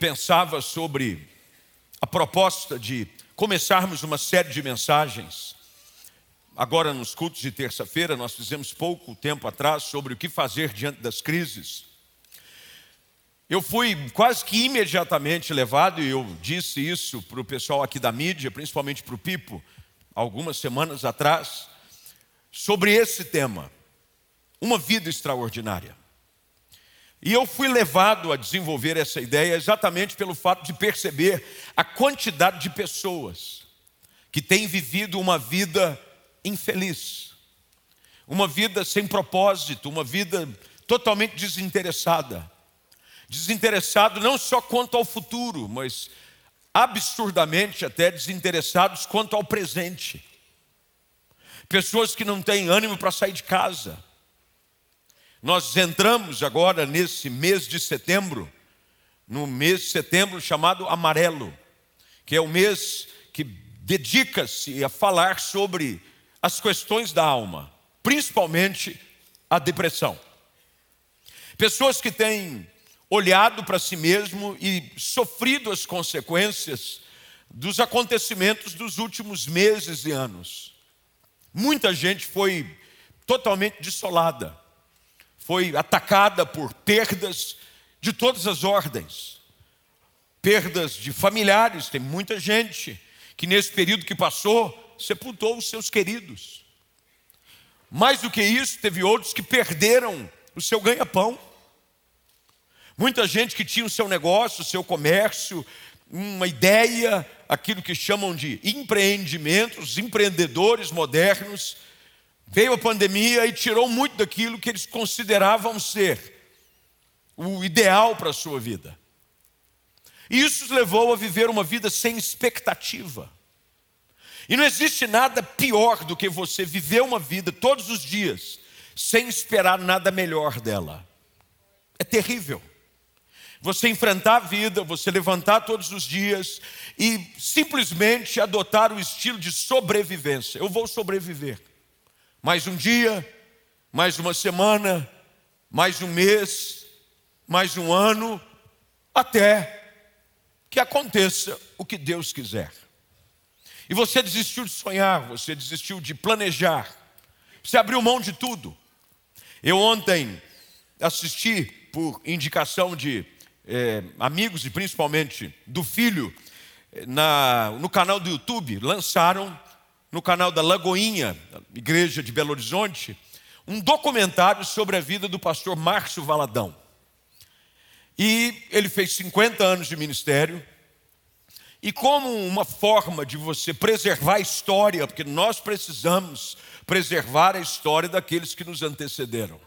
pensava sobre a proposta de começarmos uma série de mensagens, agora nos cultos de terça-feira, nós fizemos pouco tempo atrás sobre o que fazer diante das crises. Eu fui quase que imediatamente levado, e eu disse isso para o pessoal aqui da mídia, principalmente para o Pipo, algumas semanas atrás, sobre esse tema, uma vida extraordinária. E eu fui levado a desenvolver essa ideia exatamente pelo fato de perceber a quantidade de pessoas que têm vivido uma vida infeliz, uma vida sem propósito, uma vida totalmente desinteressada. Desinteressado não só quanto ao futuro, mas absurdamente até desinteressados quanto ao presente. Pessoas que não têm ânimo para sair de casa nós entramos agora nesse mês de setembro, no mês de setembro chamado amarelo, que é o mês que dedica-se a falar sobre as questões da alma, principalmente a depressão. Pessoas que têm olhado para si mesmo e sofrido as consequências dos acontecimentos dos últimos meses e anos. Muita gente foi totalmente dissolada foi atacada por perdas de todas as ordens. Perdas de familiares, tem muita gente que nesse período que passou sepultou os seus queridos. Mais do que isso, teve outros que perderam o seu ganha-pão. Muita gente que tinha o seu negócio, o seu comércio, uma ideia, aquilo que chamam de empreendimentos, empreendedores modernos, Veio a pandemia e tirou muito daquilo que eles consideravam ser o ideal para a sua vida. E isso os levou a viver uma vida sem expectativa. E não existe nada pior do que você viver uma vida todos os dias sem esperar nada melhor dela. É terrível. Você enfrentar a vida, você levantar todos os dias e simplesmente adotar o estilo de sobrevivência. Eu vou sobreviver mais um dia, mais uma semana, mais um mês, mais um ano, até que aconteça o que Deus quiser. E você desistiu de sonhar, você desistiu de planejar, você abriu mão de tudo. Eu ontem assisti, por indicação de é, amigos e principalmente do filho, na, no canal do YouTube, lançaram no canal da Lagoinha, igreja de Belo Horizonte, um documentário sobre a vida do pastor Márcio Valadão. E ele fez 50 anos de ministério. E como uma forma de você preservar a história, porque nós precisamos preservar a história daqueles que nos antecederam.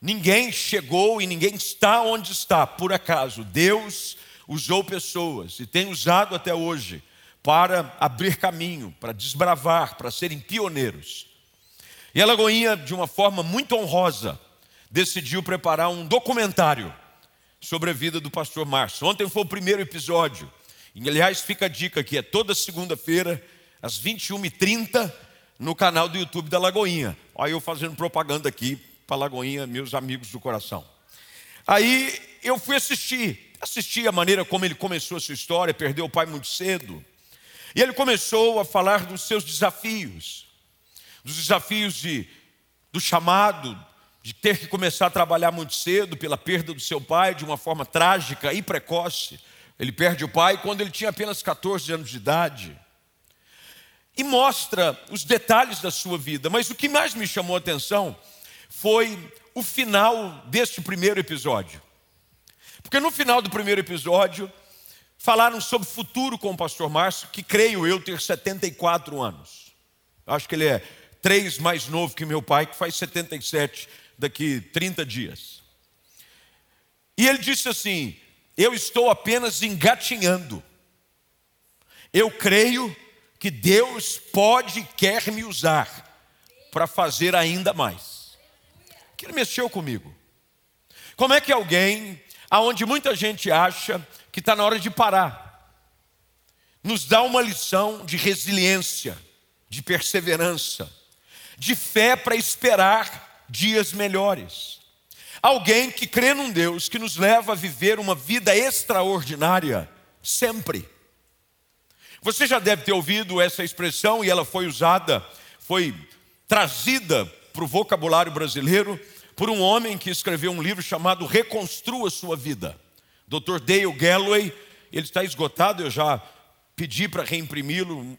Ninguém chegou e ninguém está onde está por acaso. Deus usou pessoas e tem usado até hoje para abrir caminho, para desbravar, para serem pioneiros. E a Lagoinha, de uma forma muito honrosa, decidiu preparar um documentário sobre a vida do pastor Márcio. Ontem foi o primeiro episódio. E, aliás, fica a dica que é toda segunda-feira, às 21h30, no canal do YouTube da Lagoinha. Olha eu fazendo propaganda aqui para a Lagoinha, meus amigos do coração. Aí eu fui assistir, assisti a maneira como ele começou a sua história, perdeu o pai muito cedo, e ele começou a falar dos seus desafios, dos desafios de, do chamado, de ter que começar a trabalhar muito cedo pela perda do seu pai de uma forma trágica e precoce. Ele perde o pai quando ele tinha apenas 14 anos de idade. E mostra os detalhes da sua vida, mas o que mais me chamou a atenção foi o final deste primeiro episódio. Porque no final do primeiro episódio, falaram sobre futuro com o pastor Márcio, que creio eu ter 74 anos. Acho que ele é três mais novo que meu pai, que faz 77 daqui 30 dias. E ele disse assim: Eu estou apenas engatinhando. Eu creio que Deus pode e quer me usar para fazer ainda mais. Aquilo mexeu comigo. Como é que alguém, aonde muita gente acha que está na hora de parar. Nos dá uma lição de resiliência, de perseverança, de fé para esperar dias melhores. alguém que crê num Deus que nos leva a viver uma vida extraordinária, sempre. Você já deve ter ouvido essa expressão e ela foi usada, foi trazida para o vocabulário brasileiro por um homem que escreveu um livro chamado Reconstrua Sua Vida. Dr. Dale Galloway, ele está esgotado, eu já pedi para reimprimi-lo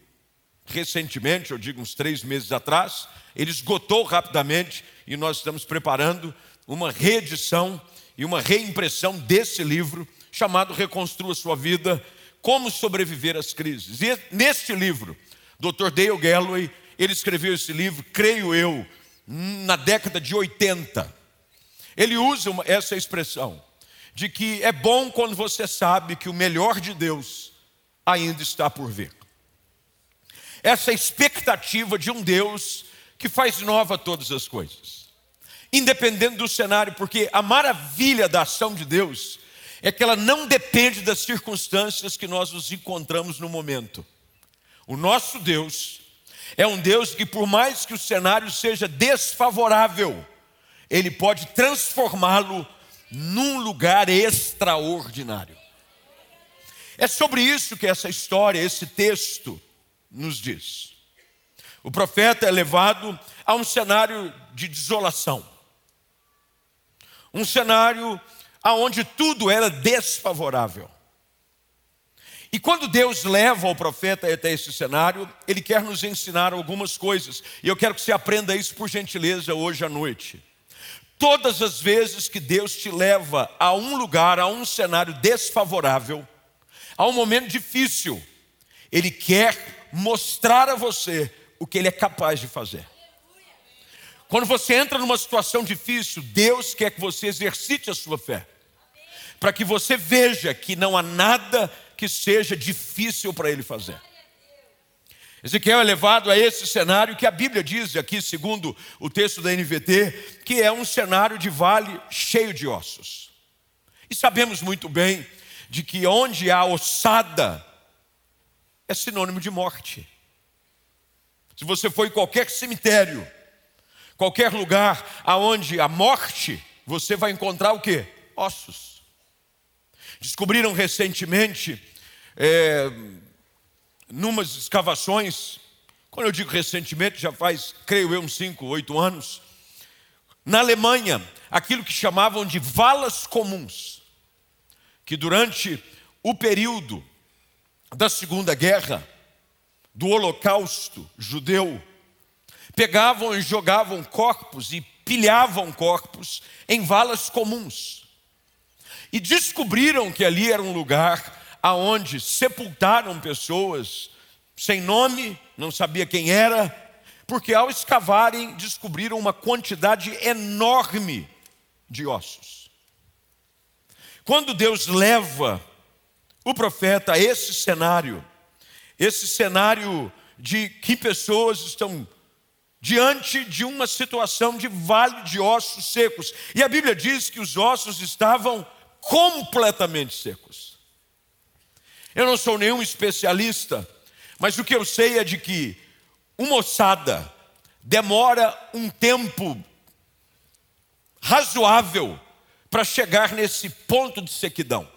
recentemente, eu digo uns três meses atrás. Ele esgotou rapidamente e nós estamos preparando uma reedição e uma reimpressão desse livro chamado Reconstrua Sua Vida, Como Sobreviver às Crises. E neste livro, Dr. Dale Galloway, ele escreveu esse livro, creio eu, na década de 80. Ele usa uma, essa expressão de que é bom quando você sabe que o melhor de Deus ainda está por vir. Essa expectativa de um Deus que faz nova todas as coisas, independente do cenário, porque a maravilha da ação de Deus é que ela não depende das circunstâncias que nós nos encontramos no momento. O nosso Deus é um Deus que, por mais que o cenário seja desfavorável, Ele pode transformá-lo num lugar extraordinário. É sobre isso que essa história, esse texto, nos diz. O profeta é levado a um cenário de desolação, um cenário onde tudo era desfavorável. E quando Deus leva o profeta até esse cenário, Ele quer nos ensinar algumas coisas. E eu quero que você aprenda isso por gentileza hoje à noite. Todas as vezes que Deus te leva a um lugar, a um cenário desfavorável, a um momento difícil, Ele quer mostrar a você o que Ele é capaz de fazer. Quando você entra numa situação difícil, Deus quer que você exercite a sua fé, para que você veja que não há nada que seja difícil para Ele fazer. Ezequiel é levado a esse cenário que a Bíblia diz aqui, segundo o texto da NVT, que é um cenário de vale cheio de ossos. E sabemos muito bem de que onde há ossada é sinônimo de morte. Se você for em qualquer cemitério, qualquer lugar aonde há morte, você vai encontrar o que? Ossos. Descobriram recentemente é, numas escavações, quando eu digo recentemente, já faz, creio eu, uns 5, 8 anos, na Alemanha, aquilo que chamavam de valas comuns, que durante o período da Segunda Guerra, do Holocausto judeu, pegavam e jogavam corpos e pilhavam corpos em valas comuns. E descobriram que ali era um lugar aonde sepultaram pessoas sem nome, não sabia quem era, porque ao escavarem descobriram uma quantidade enorme de ossos. Quando Deus leva o profeta a esse cenário, esse cenário de que pessoas estão diante de uma situação de vale de ossos secos, e a Bíblia diz que os ossos estavam completamente secos. Eu não sou nenhum especialista, mas o que eu sei é de que uma ossada demora um tempo razoável para chegar nesse ponto de sequidão.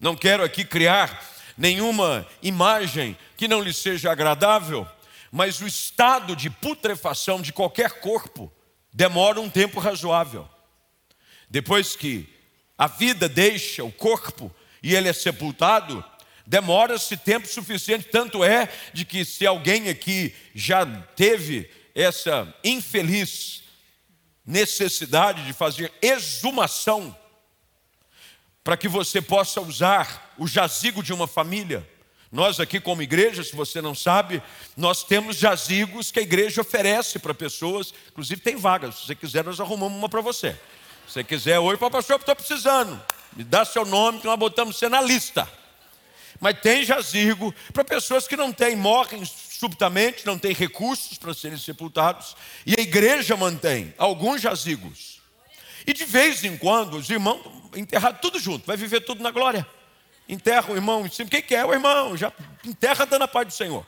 Não quero aqui criar nenhuma imagem que não lhe seja agradável, mas o estado de putrefação de qualquer corpo demora um tempo razoável. Depois que a vida deixa o corpo, e ele é sepultado, demora-se tempo suficiente. Tanto é de que, se alguém aqui já teve essa infeliz necessidade de fazer exumação, para que você possa usar o jazigo de uma família. Nós aqui, como igreja, se você não sabe, nós temos jazigos que a igreja oferece para pessoas, inclusive tem vagas. Se você quiser, nós arrumamos uma para você. Se você quiser, para pastor, estou precisando. Me dá seu nome que nós botamos você na lista. Mas tem jazigo para pessoas que não têm, morrem subitamente, não têm recursos para serem sepultados. E a igreja mantém alguns jazigos. E de vez em quando, os irmãos enterrar tudo junto, vai viver tudo na glória. Enterra o irmão em cima. Quem que é o irmão? Já enterra dando a paz do Senhor.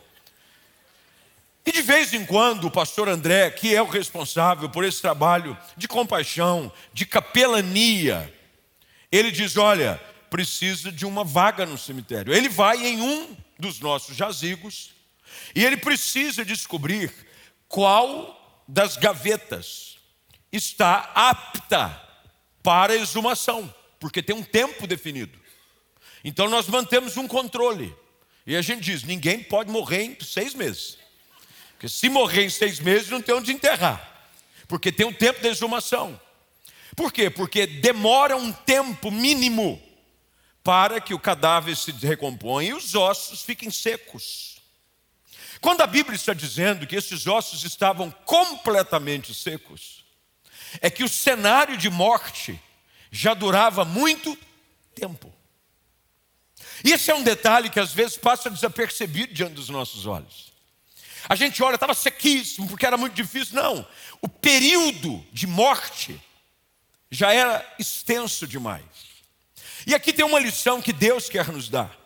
E de vez em quando o pastor André, que é o responsável por esse trabalho de compaixão, de capelania, ele diz: Olha, precisa de uma vaga no cemitério. Ele vai em um dos nossos jazigos e ele precisa descobrir qual das gavetas está apta para exumação, porque tem um tempo definido. Então nós mantemos um controle. E a gente diz: ninguém pode morrer em seis meses. Porque se morrer em seis meses, não tem onde enterrar. Porque tem um tempo de exumação. Por quê? Porque demora um tempo mínimo para que o cadáver se recomponha e os ossos fiquem secos. Quando a Bíblia está dizendo que esses ossos estavam completamente secos, é que o cenário de morte já durava muito tempo. Esse é um detalhe que às vezes passa desapercebido diante dos nossos olhos. A gente olha, estava sequíssimo, porque era muito difícil. Não, o período de morte já era extenso demais. E aqui tem uma lição que Deus quer nos dar: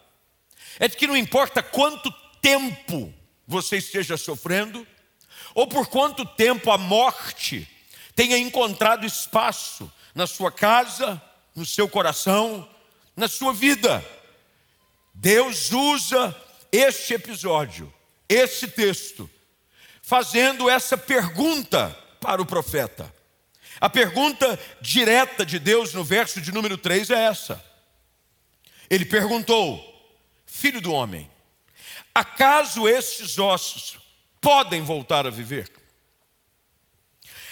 é de que não importa quanto tempo você esteja sofrendo, ou por quanto tempo a morte tenha encontrado espaço na sua casa, no seu coração, na sua vida. Deus usa este episódio esse texto, fazendo essa pergunta para o profeta. A pergunta direta de Deus no verso de número 3 é essa. Ele perguntou: Filho do homem, acaso estes ossos podem voltar a viver?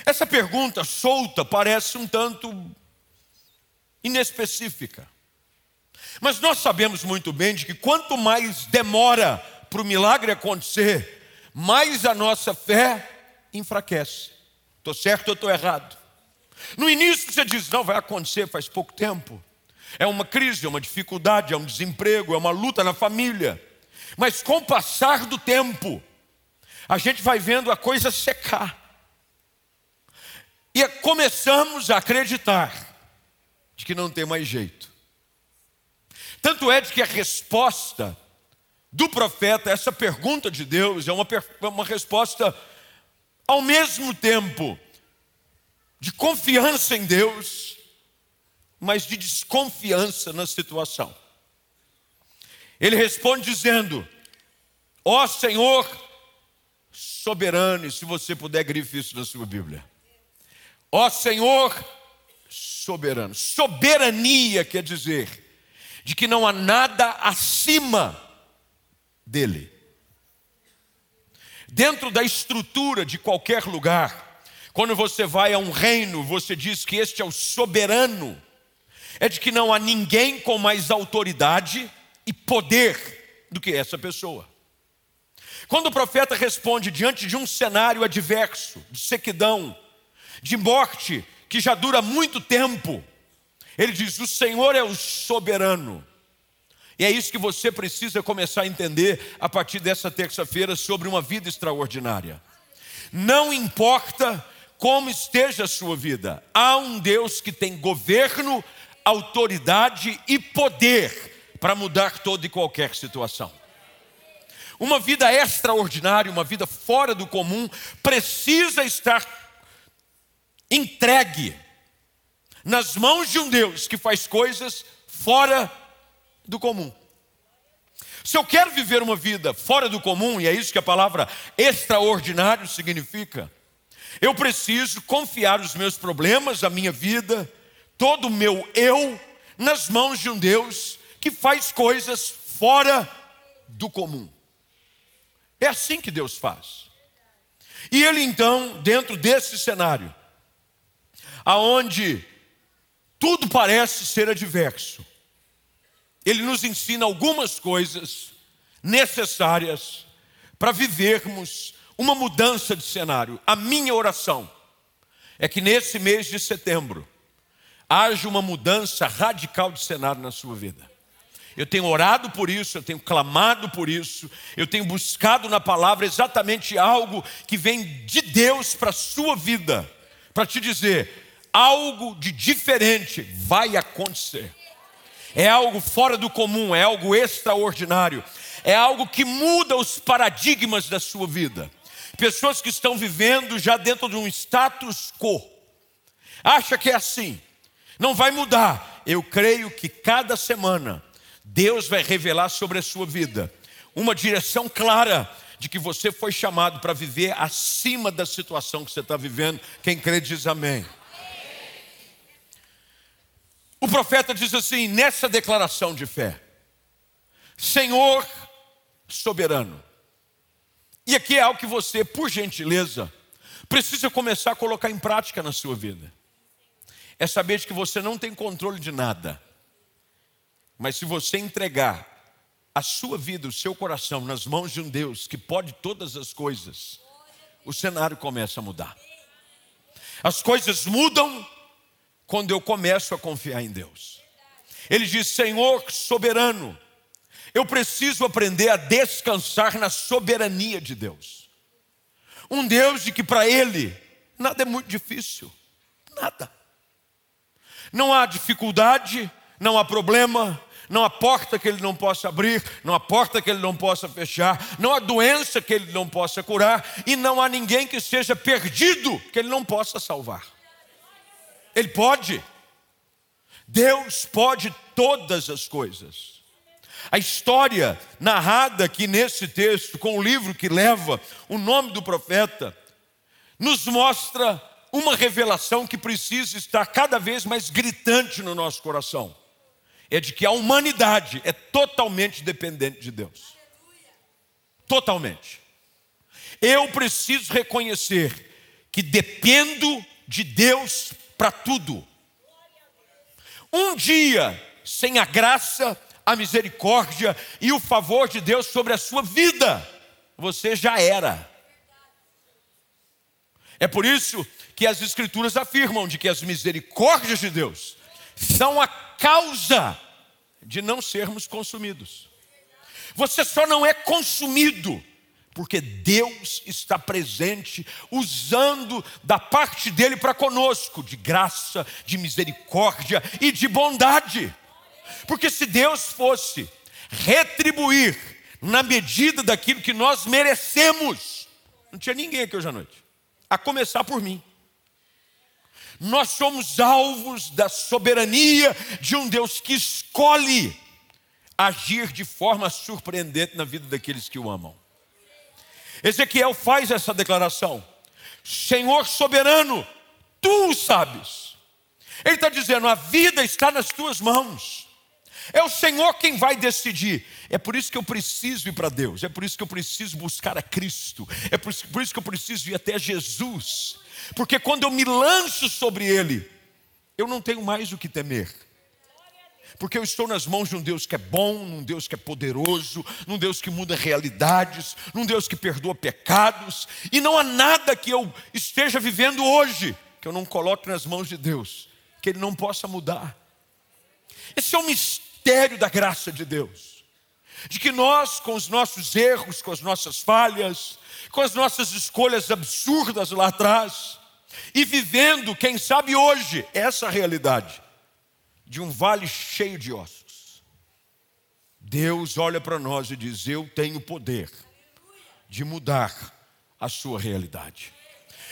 Essa pergunta solta parece um tanto inespecífica. Mas nós sabemos muito bem de que quanto mais demora para o milagre acontecer, mais a nossa fé enfraquece. Estou certo ou estou errado? No início você diz, não, vai acontecer faz pouco tempo. É uma crise, é uma dificuldade, é um desemprego, é uma luta na família. Mas com o passar do tempo, a gente vai vendo a coisa secar. E começamos a acreditar de que não tem mais jeito. Tanto é de que a resposta do profeta, essa pergunta de Deus é uma, uma resposta ao mesmo tempo de confiança em Deus, mas de desconfiança na situação. Ele responde dizendo: Ó oh, Senhor soberano, e se você puder, grife isso na sua Bíblia. Ó oh, Senhor soberano. Soberania quer dizer de que não há nada acima dele. Dentro da estrutura de qualquer lugar, quando você vai a um reino, você diz que este é o soberano, é de que não há ninguém com mais autoridade e poder do que essa pessoa. Quando o profeta responde diante de um cenário adverso, de sequidão, de morte que já dura muito tempo, ele diz: O Senhor é o soberano. E é isso que você precisa começar a entender a partir dessa terça-feira sobre uma vida extraordinária. Não importa como esteja a sua vida, há um Deus que tem governo, autoridade e poder para mudar toda e qualquer situação. Uma vida extraordinária, uma vida fora do comum, precisa estar entregue nas mãos de um Deus que faz coisas fora do comum. Se eu quero viver uma vida fora do comum, e é isso que a palavra extraordinário significa, eu preciso confiar os meus problemas, a minha vida, todo o meu eu, nas mãos de um Deus que faz coisas fora do comum. É assim que Deus faz. E ele então, dentro desse cenário, aonde tudo parece ser adverso, ele nos ensina algumas coisas necessárias para vivermos uma mudança de cenário. A minha oração é que nesse mês de setembro haja uma mudança radical de cenário na sua vida. Eu tenho orado por isso, eu tenho clamado por isso, eu tenho buscado na palavra exatamente algo que vem de Deus para a sua vida, para te dizer: algo de diferente vai acontecer é algo fora do comum, é algo extraordinário, é algo que muda os paradigmas da sua vida. Pessoas que estão vivendo já dentro de um status quo. Acha que é assim, não vai mudar. Eu creio que cada semana Deus vai revelar sobre a sua vida uma direção clara de que você foi chamado para viver acima da situação que você está vivendo. Quem crê diz amém. O profeta diz assim, nessa declaração de fé: Senhor soberano. E aqui é algo que você, por gentileza, precisa começar a colocar em prática na sua vida. É saber que você não tem controle de nada. Mas se você entregar a sua vida, o seu coração nas mãos de um Deus que pode todas as coisas, o cenário começa a mudar. As coisas mudam quando eu começo a confiar em Deus. Ele diz: Senhor soberano, eu preciso aprender a descansar na soberania de Deus. Um Deus de que para Ele nada é muito difícil, nada. Não há dificuldade, não há problema, não há porta que ele não possa abrir, não há porta que ele não possa fechar, não há doença que ele não possa curar, e não há ninguém que seja perdido que ele não possa salvar. Ele pode. Deus pode todas as coisas. A história narrada aqui nesse texto, com o livro que leva o nome do profeta, nos mostra uma revelação que precisa estar cada vez mais gritante no nosso coração é de que a humanidade é totalmente dependente de Deus. Totalmente. Eu preciso reconhecer que dependo de Deus para tudo. Um dia sem a graça, a misericórdia e o favor de Deus sobre a sua vida, você já era. É por isso que as Escrituras afirmam de que as misericórdias de Deus são a causa de não sermos consumidos. Você só não é consumido porque Deus está presente, usando da parte dele para conosco, de graça, de misericórdia e de bondade. Porque se Deus fosse retribuir na medida daquilo que nós merecemos, não tinha ninguém aqui hoje à noite, a começar por mim. Nós somos alvos da soberania de um Deus que escolhe agir de forma surpreendente na vida daqueles que o amam. Ezequiel faz essa declaração: Senhor soberano, tu o sabes. Ele está dizendo: a vida está nas tuas mãos. É o Senhor quem vai decidir. É por isso que eu preciso ir para Deus. É por isso que eu preciso buscar a Cristo. É por isso, por isso que eu preciso ir até Jesus porque quando eu me lanço sobre Ele, eu não tenho mais o que temer. Porque eu estou nas mãos de um Deus que é bom, num Deus que é poderoso, num Deus que muda realidades, num Deus que perdoa pecados, e não há nada que eu esteja vivendo hoje que eu não coloque nas mãos de Deus, que Ele não possa mudar. Esse é o mistério da graça de Deus, de que nós, com os nossos erros, com as nossas falhas, com as nossas escolhas absurdas lá atrás, e vivendo, quem sabe hoje, essa realidade de um vale cheio de ossos. Deus olha para nós e diz: Eu tenho poder de mudar a sua realidade.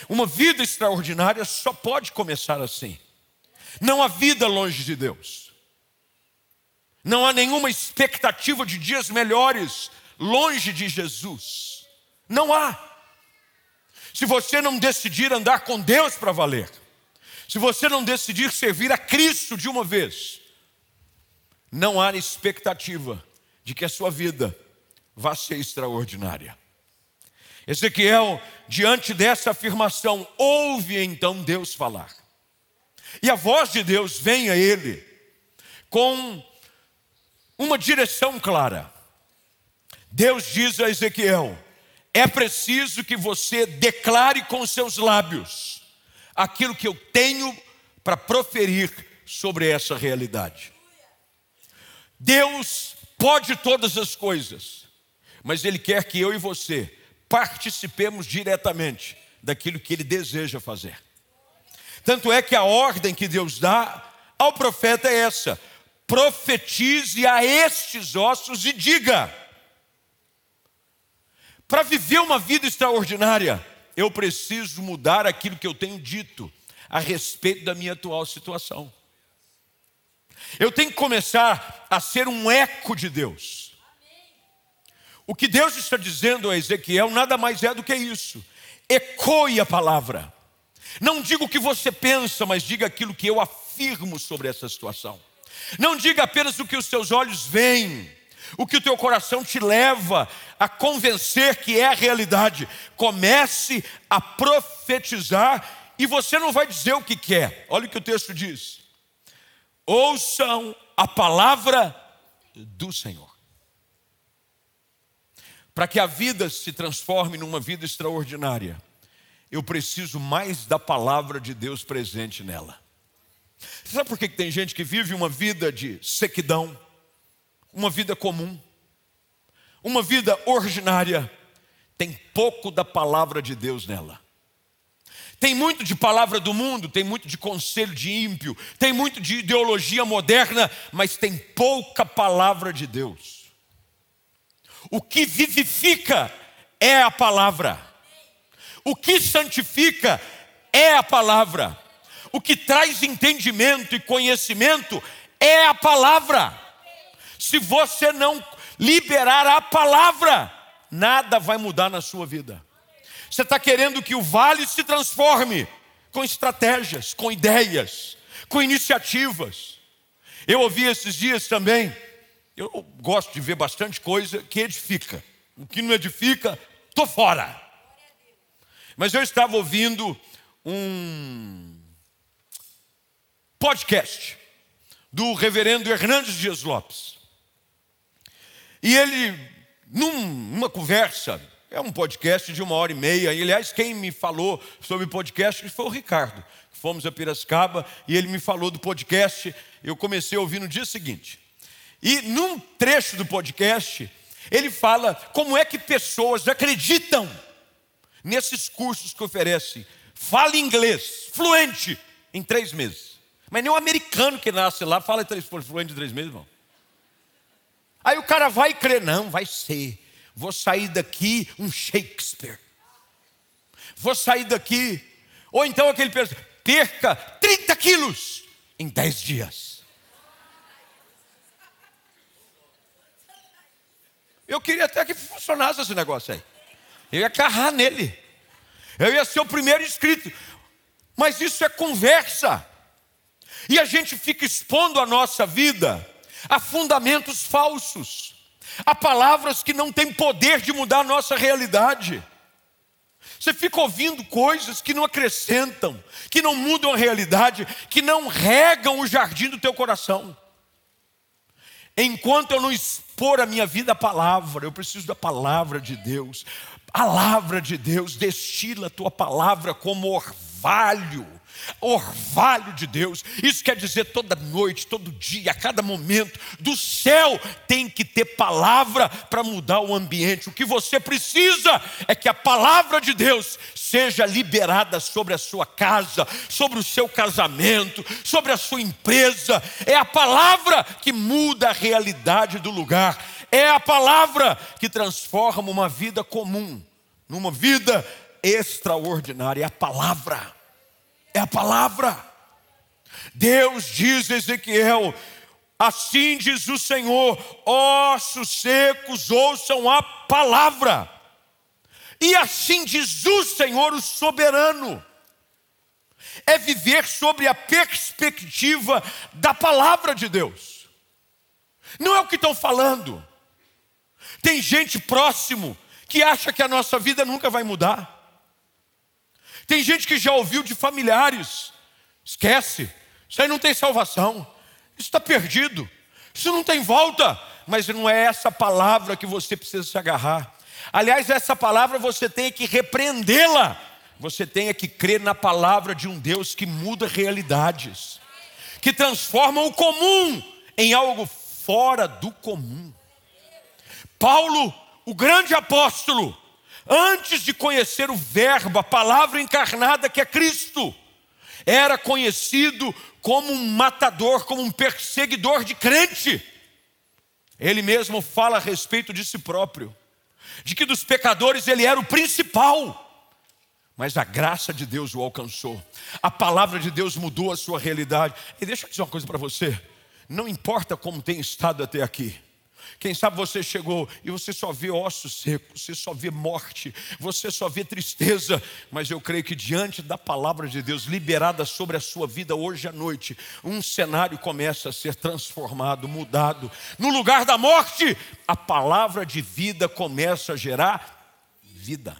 Uma vida extraordinária só pode começar assim. Não há vida longe de Deus. Não há nenhuma expectativa de dias melhores longe de Jesus. Não há. Se você não decidir andar com Deus para valer, se você não decidir servir a Cristo de uma vez, não há expectativa de que a sua vida vá ser extraordinária. Ezequiel, diante dessa afirmação, ouve então Deus falar. E a voz de Deus vem a ele com uma direção clara. Deus diz a Ezequiel: é preciso que você declare com seus lábios aquilo que eu tenho para proferir sobre essa realidade. Deus pode todas as coisas, mas Ele quer que eu e você participemos diretamente daquilo que Ele deseja fazer. Tanto é que a ordem que Deus dá ao profeta é essa: profetize a estes ossos e diga Para viver uma vida extraordinária, eu preciso mudar aquilo que eu tenho dito a respeito da minha atual situação. Eu tenho que começar a ser um eco de Deus. O que Deus está dizendo a Ezequiel nada mais é do que isso. Ecoe a palavra. Não diga o que você pensa, mas diga aquilo que eu afirmo sobre essa situação. Não diga apenas o que os seus olhos veem, o que o teu coração te leva a convencer que é a realidade. Comece a profetizar e você não vai dizer o que quer. Olha o que o texto diz. Ouçam a palavra do Senhor para que a vida se transforme numa vida extraordinária, eu preciso mais da palavra de Deus presente nela. Sabe por que tem gente que vive uma vida de sequidão, uma vida comum, uma vida ordinária, tem pouco da palavra de Deus nela. Tem muito de palavra do mundo, tem muito de conselho de ímpio, tem muito de ideologia moderna, mas tem pouca palavra de Deus. O que vivifica é a palavra. O que santifica é a palavra. O que traz entendimento e conhecimento é a palavra. Se você não liberar a palavra, nada vai mudar na sua vida. Você está querendo que o vale se transforme com estratégias, com ideias, com iniciativas. Eu ouvi esses dias também eu gosto de ver bastante coisa que edifica. O que não edifica, estou fora. Mas eu estava ouvindo um podcast do reverendo Hernandes Dias Lopes. E ele, numa conversa, é um podcast de uma hora e meia, e aliás, quem me falou sobre podcast foi o Ricardo. Fomos a Piracicaba e ele me falou do podcast. Eu comecei a ouvir no dia seguinte. E num trecho do podcast, ele fala como é que pessoas acreditam nesses cursos que oferece. Fala inglês, fluente, em três meses. Mas nem o americano que nasce lá fala fluente em três meses, irmão. Aí o cara vai crer, não, vai ser. Vou sair daqui um Shakespeare. Vou sair daqui. Ou então aquele perca 30 quilos em 10 dias. Eu queria até que funcionasse esse negócio aí. Eu ia carrar nele. Eu ia ser o primeiro inscrito. Mas isso é conversa. E a gente fica expondo a nossa vida a fundamentos falsos, a palavras que não têm poder de mudar a nossa realidade. Você fica ouvindo coisas que não acrescentam, que não mudam a realidade, que não regam o jardim do teu coração. Enquanto eu não expor a minha vida à palavra, eu preciso da palavra de Deus. Palavra de Deus, destila a tua palavra como orvalho orvalho de Deus. Isso quer dizer toda noite, todo dia, a cada momento. Do céu tem que ter palavra para mudar o ambiente. O que você precisa é que a palavra de Deus seja liberada sobre a sua casa, sobre o seu casamento, sobre a sua empresa. É a palavra que muda a realidade do lugar. É a palavra que transforma uma vida comum numa vida extraordinária. É a palavra é a palavra. Deus diz a Ezequiel: assim diz o Senhor, ossos secos ouçam a palavra. E assim diz o Senhor, o soberano. É viver sobre a perspectiva da palavra de Deus. Não é o que estão falando. Tem gente próximo que acha que a nossa vida nunca vai mudar. Tem gente que já ouviu de familiares, esquece, isso aí não tem salvação, isso está perdido, isso não tem volta, mas não é essa palavra que você precisa se agarrar. Aliás, essa palavra você tem que repreendê-la, você tem que crer na palavra de um Deus que muda realidades, que transforma o comum em algo fora do comum. Paulo, o grande apóstolo, antes de conhecer o Verbo, a palavra encarnada que é Cristo, era conhecido como um matador, como um perseguidor de crente. Ele mesmo fala a respeito de si próprio. de que dos pecadores ele era o principal. Mas a graça de Deus o alcançou, a palavra de Deus mudou a sua realidade. E deixa eu dizer uma coisa para você: não importa como tem estado até aqui, quem sabe você chegou e você só vê ossos secos, você só vê morte, você só vê tristeza, mas eu creio que diante da palavra de Deus liberada sobre a sua vida hoje à noite, um cenário começa a ser transformado, mudado. No lugar da morte, a palavra de vida começa a gerar vida.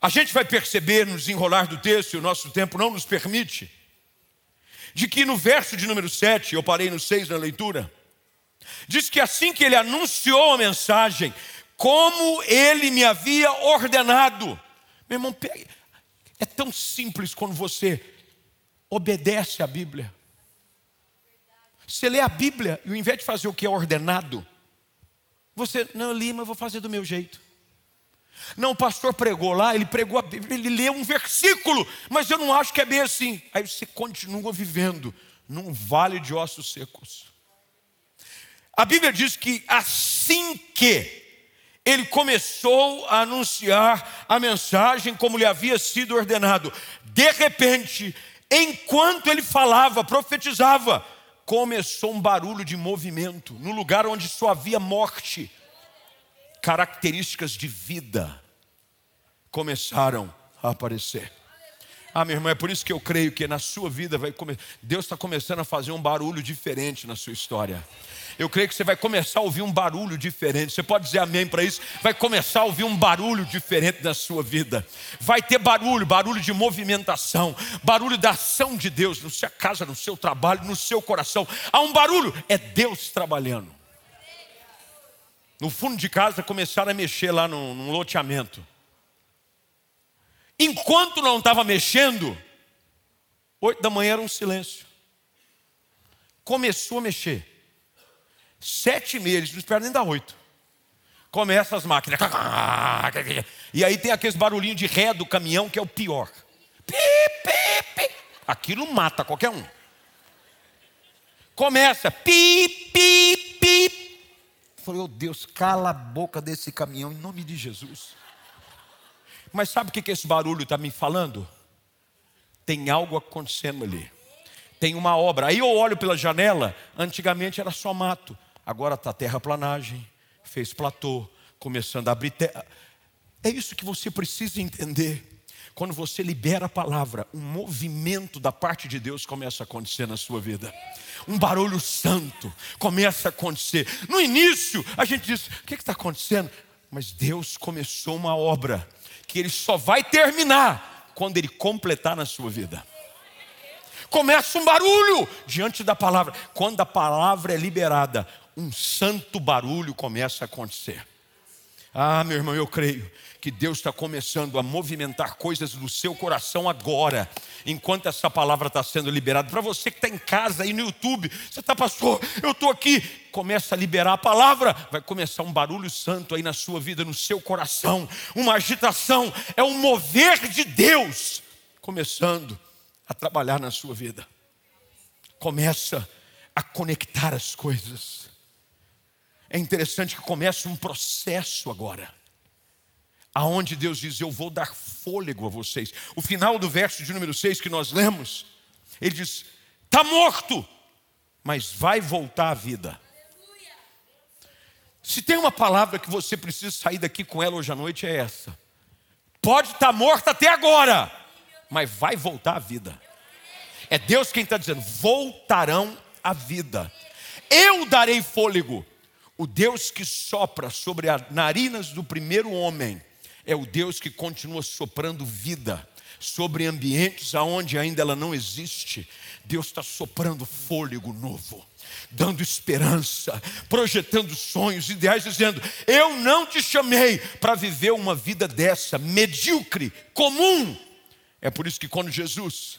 A gente vai perceber no desenrolar do texto, e o nosso tempo não nos permite, de que no verso de número 7, eu parei no 6 na leitura, diz que assim que ele anunciou a mensagem, como ele me havia ordenado. Meu irmão, é tão simples quando você obedece à Bíblia. Você lê a Bíblia e ao invés de fazer o que é ordenado, você, não, eu li, mas vou fazer do meu jeito. Não, o pastor pregou lá, ele pregou a Bíblia, ele leu um versículo, mas eu não acho que é bem assim. Aí você continua vivendo num vale de ossos secos. A Bíblia diz que assim que ele começou a anunciar a mensagem como lhe havia sido ordenado, de repente, enquanto ele falava, profetizava, começou um barulho de movimento no lugar onde só havia morte características de vida começaram a aparecer. Ah, meu irmão, é por isso que eu creio que na sua vida vai começar. Deus está começando a fazer um barulho diferente na sua história. Eu creio que você vai começar a ouvir um barulho diferente. Você pode dizer amém para isso? Vai começar a ouvir um barulho diferente na sua vida. Vai ter barulho, barulho de movimentação, barulho da ação de Deus na sua casa, no seu trabalho, no seu coração. Há um barulho, é Deus trabalhando. No fundo de casa começaram a mexer lá num, num loteamento. Enquanto não estava mexendo, oito da manhã era um silêncio. Começou a mexer. Sete meses, não espera nem dar oito. Começa as máquinas. E aí tem aqueles barulhinhos de ré do caminhão que é o pior. Aquilo mata qualquer um. Começa. Pi, pi, falei, oh Deus, cala a boca desse caminhão em nome de Jesus. Mas sabe o que esse barulho está me falando? Tem algo acontecendo ali. Tem uma obra. Aí eu olho pela janela, antigamente era só mato, agora está terraplanagem, fez platô, começando a abrir terra. É isso que você precisa entender. Quando você libera a palavra, um movimento da parte de Deus começa a acontecer na sua vida. Um barulho santo começa a acontecer. No início, a gente diz: o que está acontecendo? Mas Deus começou uma obra que Ele só vai terminar quando Ele completar na sua vida. Começa um barulho diante da palavra. Quando a palavra é liberada, um santo barulho começa a acontecer. Ah, meu irmão, eu creio que Deus está começando a movimentar coisas no seu coração agora, enquanto essa palavra está sendo liberada. Para você que está em casa aí no YouTube, você está, pastor, eu estou aqui. Começa a liberar a palavra, vai começar um barulho santo aí na sua vida, no seu coração, uma agitação, é um mover de Deus começando a trabalhar na sua vida. Começa a conectar as coisas. É interessante que começa um processo agora aonde Deus diz: Eu vou dar fôlego a vocês. O final do verso de número 6 que nós lemos, ele diz: Está morto, mas vai voltar à vida. Se tem uma palavra que você precisa sair daqui com ela hoje à noite, é essa. Pode estar tá morta até agora, mas vai voltar à vida. É Deus quem está dizendo: voltarão à vida. Eu darei fôlego. O Deus que sopra sobre as narinas do primeiro homem é o Deus que continua soprando vida sobre ambientes aonde ainda ela não existe. Deus está soprando fôlego novo, dando esperança, projetando sonhos, ideais, dizendo: Eu não te chamei para viver uma vida dessa, medíocre, comum. É por isso que quando Jesus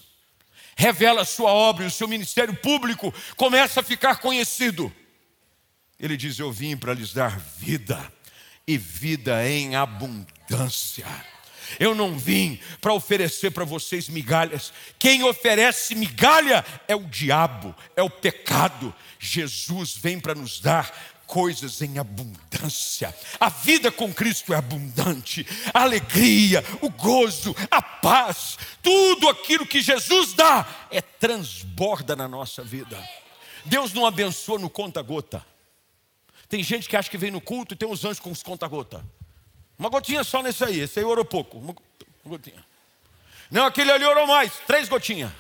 revela a sua obra e o seu ministério público começa a ficar conhecido, ele diz: Eu vim para lhes dar vida e vida em abundância. Eu não vim para oferecer para vocês migalhas. Quem oferece migalha é o diabo, é o pecado. Jesus vem para nos dar coisas em abundância. A vida com Cristo é abundante. A alegria, o gozo, a paz, tudo aquilo que Jesus dá é transborda na nossa vida. Deus não abençoa no conta-gota. Tem gente que acha que vem no culto e tem uns anjos com os conta-gota. Uma gotinha só nesse aí, esse aí orou pouco. Uma, gotinha. Não, aquele ali orou mais, três gotinhas.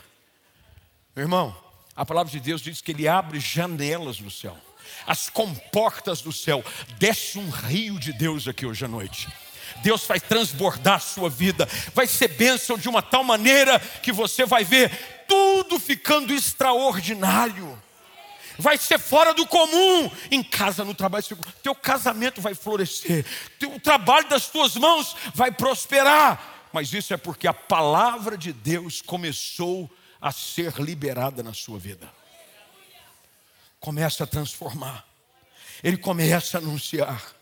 Meu irmão, a palavra de Deus diz que ele abre janelas no céu as comportas do céu. Desce um rio de Deus aqui hoje à noite. Deus vai transbordar a sua vida, vai ser bênção de uma tal maneira que você vai ver tudo ficando extraordinário. Vai ser fora do comum, em casa, no trabalho, teu casamento vai florescer, o trabalho das tuas mãos vai prosperar. Mas isso é porque a palavra de Deus começou a ser liberada na sua vida começa a transformar, ele começa a anunciar,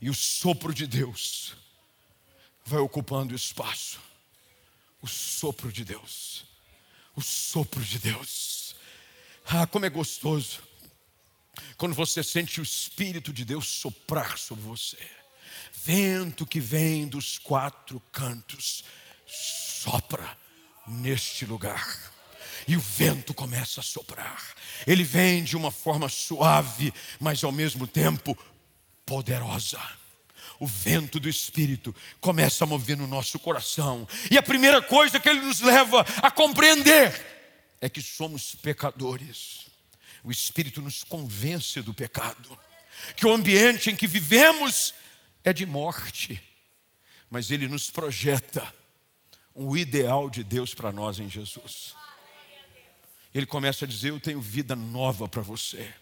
e o sopro de Deus vai ocupando espaço. O sopro de Deus, o sopro de Deus. Ah, como é gostoso quando você sente o Espírito de Deus soprar sobre você. Vento que vem dos quatro cantos, sopra neste lugar e o vento começa a soprar. Ele vem de uma forma suave, mas ao mesmo tempo poderosa. O vento do Espírito começa a mover no nosso coração, e a primeira coisa que ele nos leva a compreender é que somos pecadores. O Espírito nos convence do pecado, que o ambiente em que vivemos é de morte, mas ele nos projeta um ideal de Deus para nós em Jesus ele começa a dizer: Eu tenho vida nova para você.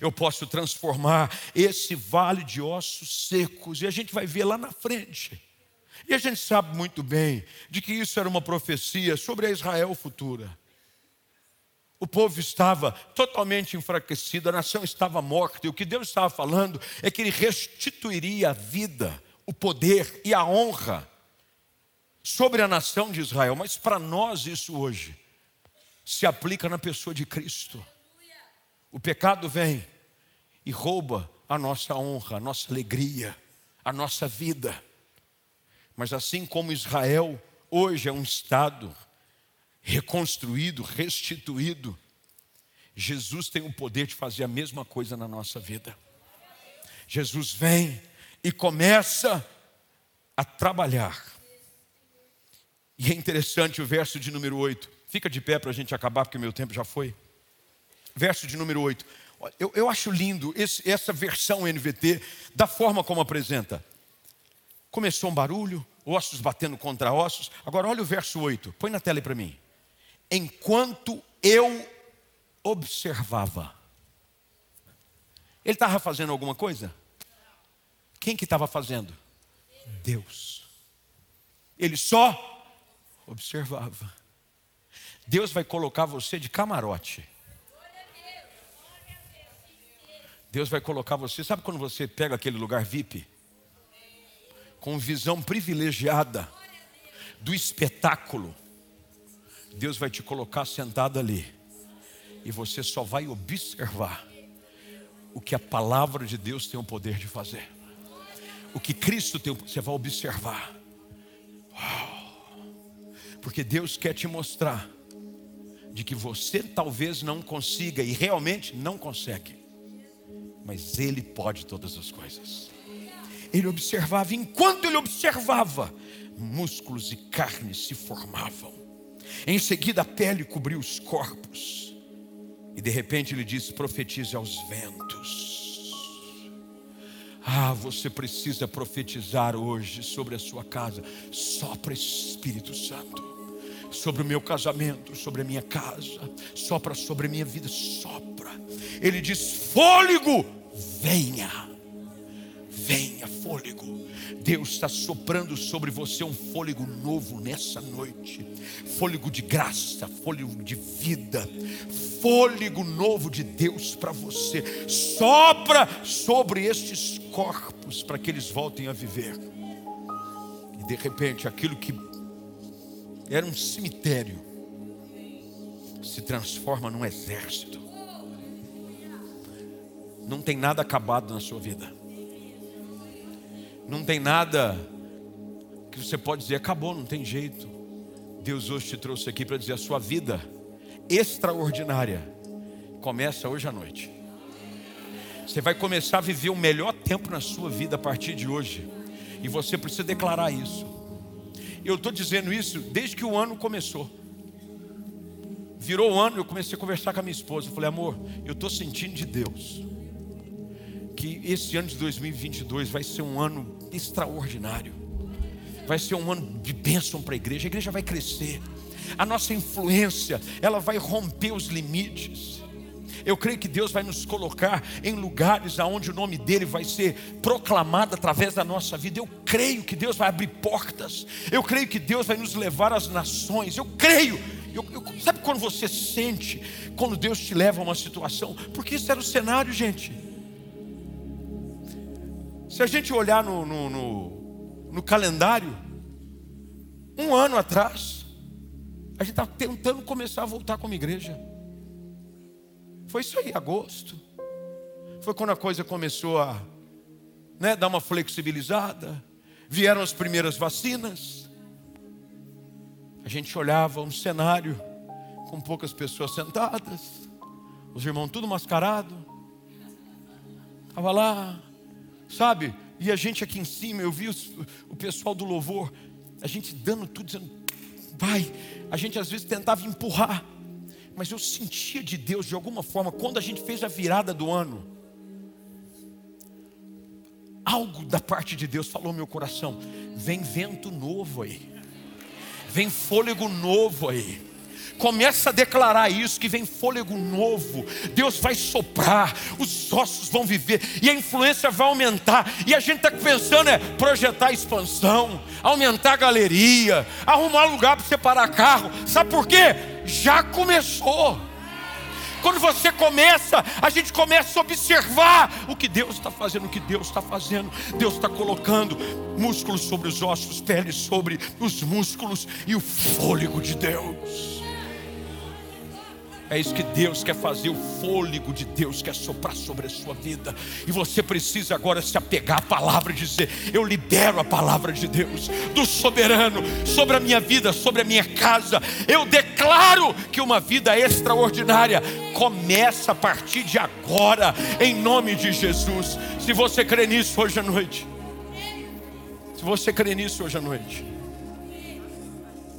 Eu posso transformar esse vale de ossos secos, e a gente vai ver lá na frente. E a gente sabe muito bem de que isso era uma profecia sobre a Israel futura. O povo estava totalmente enfraquecido, a nação estava morta, e o que Deus estava falando é que Ele restituiria a vida, o poder e a honra sobre a nação de Israel. Mas para nós, isso hoje se aplica na pessoa de Cristo. O pecado vem e rouba a nossa honra, a nossa alegria, a nossa vida. Mas assim como Israel hoje é um Estado reconstruído, restituído, Jesus tem o poder de fazer a mesma coisa na nossa vida. Jesus vem e começa a trabalhar. E é interessante o verso de número 8. Fica de pé para a gente acabar, porque meu tempo já foi. Verso de número 8. Eu, eu acho lindo esse, essa versão NVT, da forma como apresenta. Começou um barulho, ossos batendo contra ossos. Agora olha o verso 8, põe na tela aí para mim. Enquanto eu observava. Ele estava fazendo alguma coisa? Quem que estava fazendo? Deus. Ele só observava. Deus vai colocar você de camarote. Deus vai colocar você, sabe quando você pega aquele lugar VIP? Com visão privilegiada do espetáculo. Deus vai te colocar sentado ali. E você só vai observar o que a palavra de Deus tem o poder de fazer. O que Cristo tem, você vai observar. Porque Deus quer te mostrar de que você talvez não consiga e realmente não consegue, mas Ele pode todas as coisas. Ele observava, enquanto ele observava, músculos e carnes se formavam. Em seguida, a pele cobriu os corpos. E de repente ele disse: profetize aos ventos. Ah, você precisa profetizar hoje sobre a sua casa. Sopra Espírito Santo sobre o meu casamento, sobre a minha casa, sopra sobre a minha vida, sopra. Ele diz: fôlego, venha, venha, fôlego. Deus está soprando sobre você um fôlego novo nessa noite, fôlego de graça, fôlego de vida, fôlego novo de Deus para você. Sopra sobre estes corpos para que eles voltem a viver. de repente aquilo que era um cemitério se transforma num exército. Não tem nada acabado na sua vida. Não tem nada que você pode dizer, acabou, não tem jeito. Deus hoje te trouxe aqui para dizer a sua vida extraordinária começa hoje à noite. Você vai começar a viver o melhor tempo na sua vida a partir de hoje. E você precisa declarar isso. Eu estou dizendo isso desde que o ano começou. Virou o ano, eu comecei a conversar com a minha esposa. Eu falei, amor, eu estou sentindo de Deus que esse ano de 2022 vai ser um ano extraordinário. Vai ser um ano de bênção para a igreja. A igreja vai crescer. A nossa influência, ela vai romper os limites. Eu creio que Deus vai nos colocar em lugares aonde o nome dele vai ser proclamado através da nossa vida. Eu creio que Deus vai abrir portas. Eu creio que Deus vai nos levar às nações. Eu creio. Eu, eu, sabe quando você sente quando Deus te leva a uma situação? Porque isso era o cenário, gente. Se a gente olhar no, no, no, no calendário, um ano atrás, a gente está tentando começar a voltar como igreja. Foi isso aí, agosto. Foi quando a coisa começou a né, dar uma flexibilizada. Vieram as primeiras vacinas. A gente olhava um cenário com poucas pessoas sentadas, os irmãos tudo mascarado. Estava lá, sabe? E a gente aqui em cima, eu vi os, o pessoal do louvor, a gente dando tudo, dizendo, vai. A gente às vezes tentava empurrar mas eu sentia de Deus de alguma forma, quando a gente fez a virada do ano, algo da parte de Deus falou no meu coração: vem vento novo aí, vem fôlego novo aí. Começa a declarar isso, que vem fôlego novo, Deus vai soprar, os ossos vão viver, e a influência vai aumentar, e a gente está pensando é projetar expansão, aumentar a galeria, arrumar lugar para separar carro, sabe por quê? já começou. Quando você começa, a gente começa a observar o que Deus está fazendo, o que Deus está fazendo. Deus está colocando músculos sobre os ossos, pele sobre os músculos e o fôlego de Deus. É isso que Deus quer fazer, o fôlego de Deus quer soprar sobre a sua vida. E você precisa agora se apegar à palavra e dizer: Eu libero a palavra de Deus, do soberano, sobre a minha vida, sobre a minha casa. Eu declaro que uma vida extraordinária começa a partir de agora, em nome de Jesus. Se você crê nisso hoje à noite, se você crê nisso hoje à noite,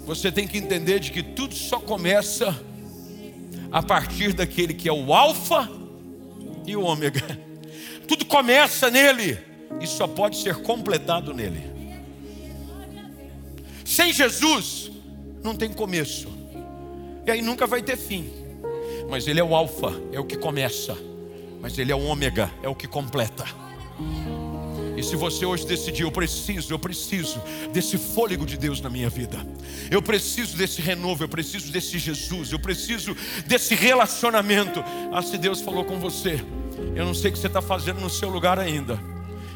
você tem que entender de que tudo só começa a partir daquele que é o Alfa e o Ômega. Tudo começa nele e só pode ser completado nele. Sem Jesus, não tem começo, e aí nunca vai ter fim. Mas Ele é o Alfa, é o que começa, mas Ele é o Ômega, é o que completa. E se você hoje decidir, eu preciso, eu preciso desse fôlego de Deus na minha vida, eu preciso desse renovo, eu preciso desse Jesus, eu preciso desse relacionamento. Ah, se Deus falou com você, eu não sei o que você está fazendo no seu lugar ainda,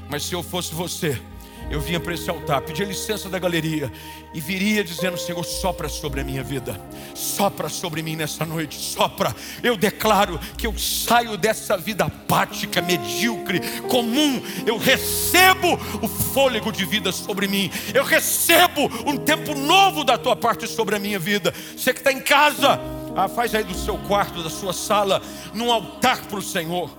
mas se eu fosse você, eu vinha para esse altar, pedia licença da galeria e viria dizendo: Senhor, sopra sobre a minha vida, sopra sobre mim nessa noite, sopra. Eu declaro que eu saio dessa vida apática, medíocre, comum. Eu recebo o fôlego de vida sobre mim, eu recebo um tempo novo da tua parte sobre a minha vida. Você que está em casa, ah, faz aí do seu quarto, da sua sala, num altar para o Senhor,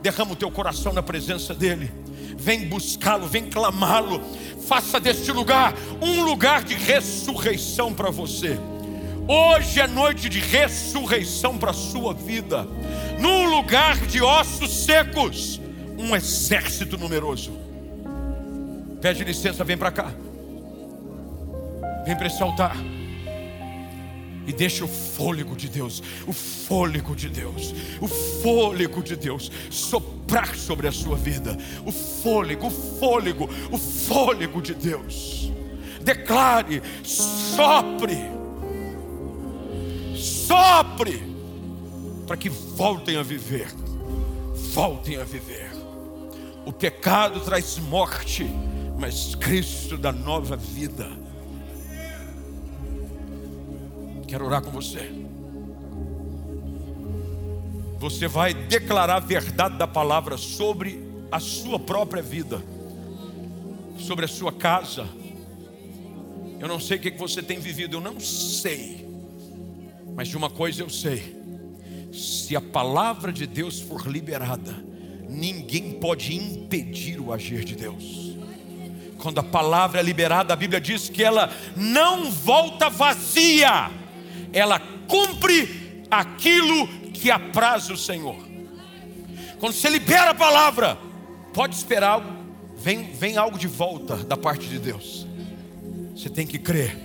derrama o teu coração na presença dEle vem buscá-lo, vem clamá-lo. Faça deste lugar um lugar de ressurreição para você. Hoje é noite de ressurreição para a sua vida. Num lugar de ossos secos, um exército numeroso. Pede licença, vem para cá. Vem para esse altar. E deixa o fôlego de Deus, o fôlego de Deus, o fôlego de Deus soprar sobre a sua vida. O fôlego, o fôlego, o fôlego de Deus. Declare, sopre, sopre, para que voltem a viver, voltem a viver. O pecado traz morte, mas Cristo da nova vida. Quero orar com você. Você vai declarar a verdade da palavra sobre a sua própria vida, sobre a sua casa. Eu não sei o que você tem vivido, eu não sei, mas de uma coisa eu sei: se a palavra de Deus for liberada, ninguém pode impedir o agir de Deus. Quando a palavra é liberada, a Bíblia diz que ela não volta vazia, ela cumpre aquilo que apraz o Senhor. Quando você libera a palavra, pode esperar algo, vem, vem algo de volta da parte de Deus. Você tem que crer.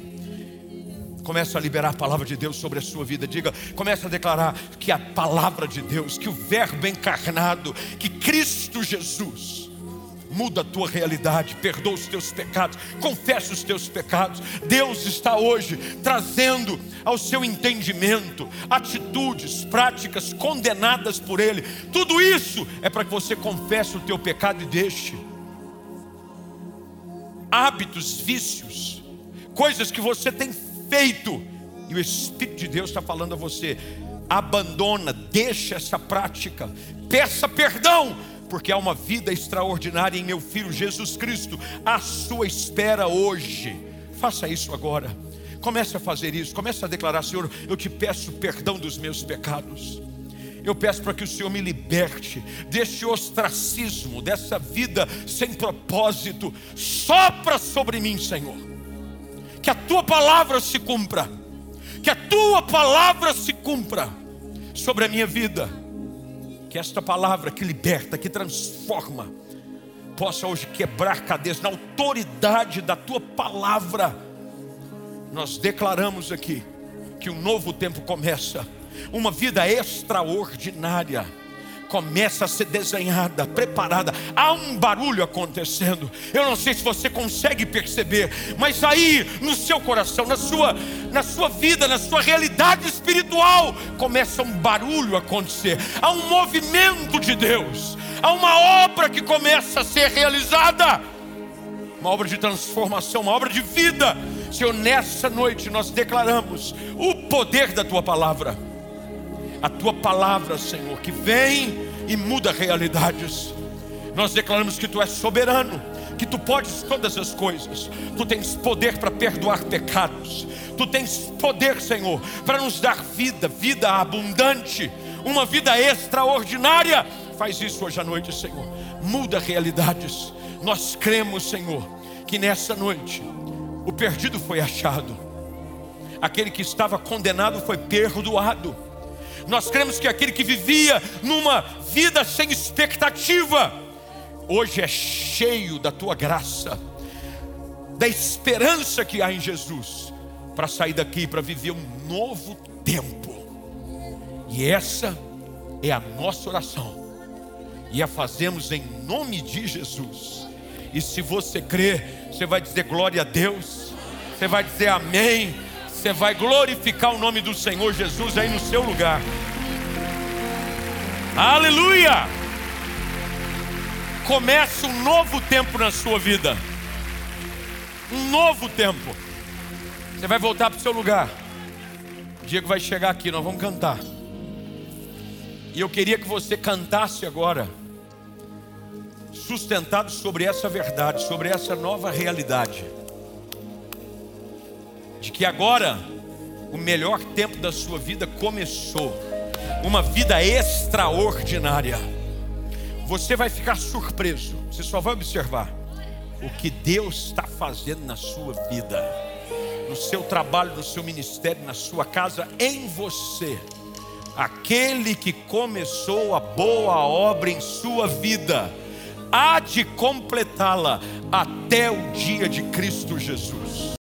Começa a liberar a palavra de Deus sobre a sua vida. Diga, começa a declarar que a palavra de Deus, que o Verbo encarnado, que Cristo Jesus muda a tua realidade, perdoa os teus pecados, confessa os teus pecados. Deus está hoje trazendo ao seu entendimento atitudes, práticas condenadas por Ele. Tudo isso é para que você confesse o teu pecado e deixe hábitos, vícios, coisas que você tem feito. E o Espírito de Deus está falando a você: abandona, deixa essa prática, peça perdão, porque há uma vida extraordinária em meu filho Jesus Cristo à sua espera hoje. Faça isso agora. Comece a fazer isso, comece a declarar, Senhor, eu te peço perdão dos meus pecados. Eu peço para que o Senhor me liberte deste ostracismo, dessa vida sem propósito. Sopra sobre mim, Senhor que a tua palavra se cumpra, que a tua palavra se cumpra sobre a minha vida, que esta palavra que liberta, que transforma, possa hoje quebrar cadeias na autoridade da tua palavra. Nós declaramos aqui que um novo tempo começa, uma vida extraordinária começa a ser desenhada, preparada. Há um barulho acontecendo. Eu não sei se você consegue perceber, mas aí no seu coração, na sua, na sua vida, na sua realidade espiritual, começa um barulho a acontecer. Há um movimento de Deus. Há uma obra que começa a ser realizada. Uma obra de transformação, uma obra de vida. Senhor, nessa noite nós declaramos o poder da tua palavra a tua palavra, Senhor, que vem e muda realidades. Nós declaramos que tu és soberano, que tu podes todas as coisas, tu tens poder para perdoar pecados, tu tens poder, Senhor, para nos dar vida, vida abundante, uma vida extraordinária. Faz isso hoje à noite, Senhor, muda realidades. Nós cremos, Senhor, que nessa noite o perdido foi achado, aquele que estava condenado foi perdoado nós cremos que aquele que vivia numa vida sem expectativa, hoje é cheio da tua graça, da esperança que há em Jesus, para sair daqui para viver um novo tempo. E essa é a nossa oração, e a fazemos em nome de Jesus. E se você crê, você vai dizer glória a Deus, você vai dizer amém você vai glorificar o nome do Senhor Jesus aí no seu lugar. Aleluia! Começa um novo tempo na sua vida. Um novo tempo. Você vai voltar para o seu lugar. O Diego vai chegar aqui, nós vamos cantar. E eu queria que você cantasse agora, sustentado sobre essa verdade, sobre essa nova realidade de que agora o melhor tempo da sua vida começou, uma vida extraordinária. Você vai ficar surpreso, você só vai observar o que Deus está fazendo na sua vida, no seu trabalho, no seu ministério, na sua casa, em você. Aquele que começou a boa obra em sua vida, há de completá-la até o dia de Cristo Jesus.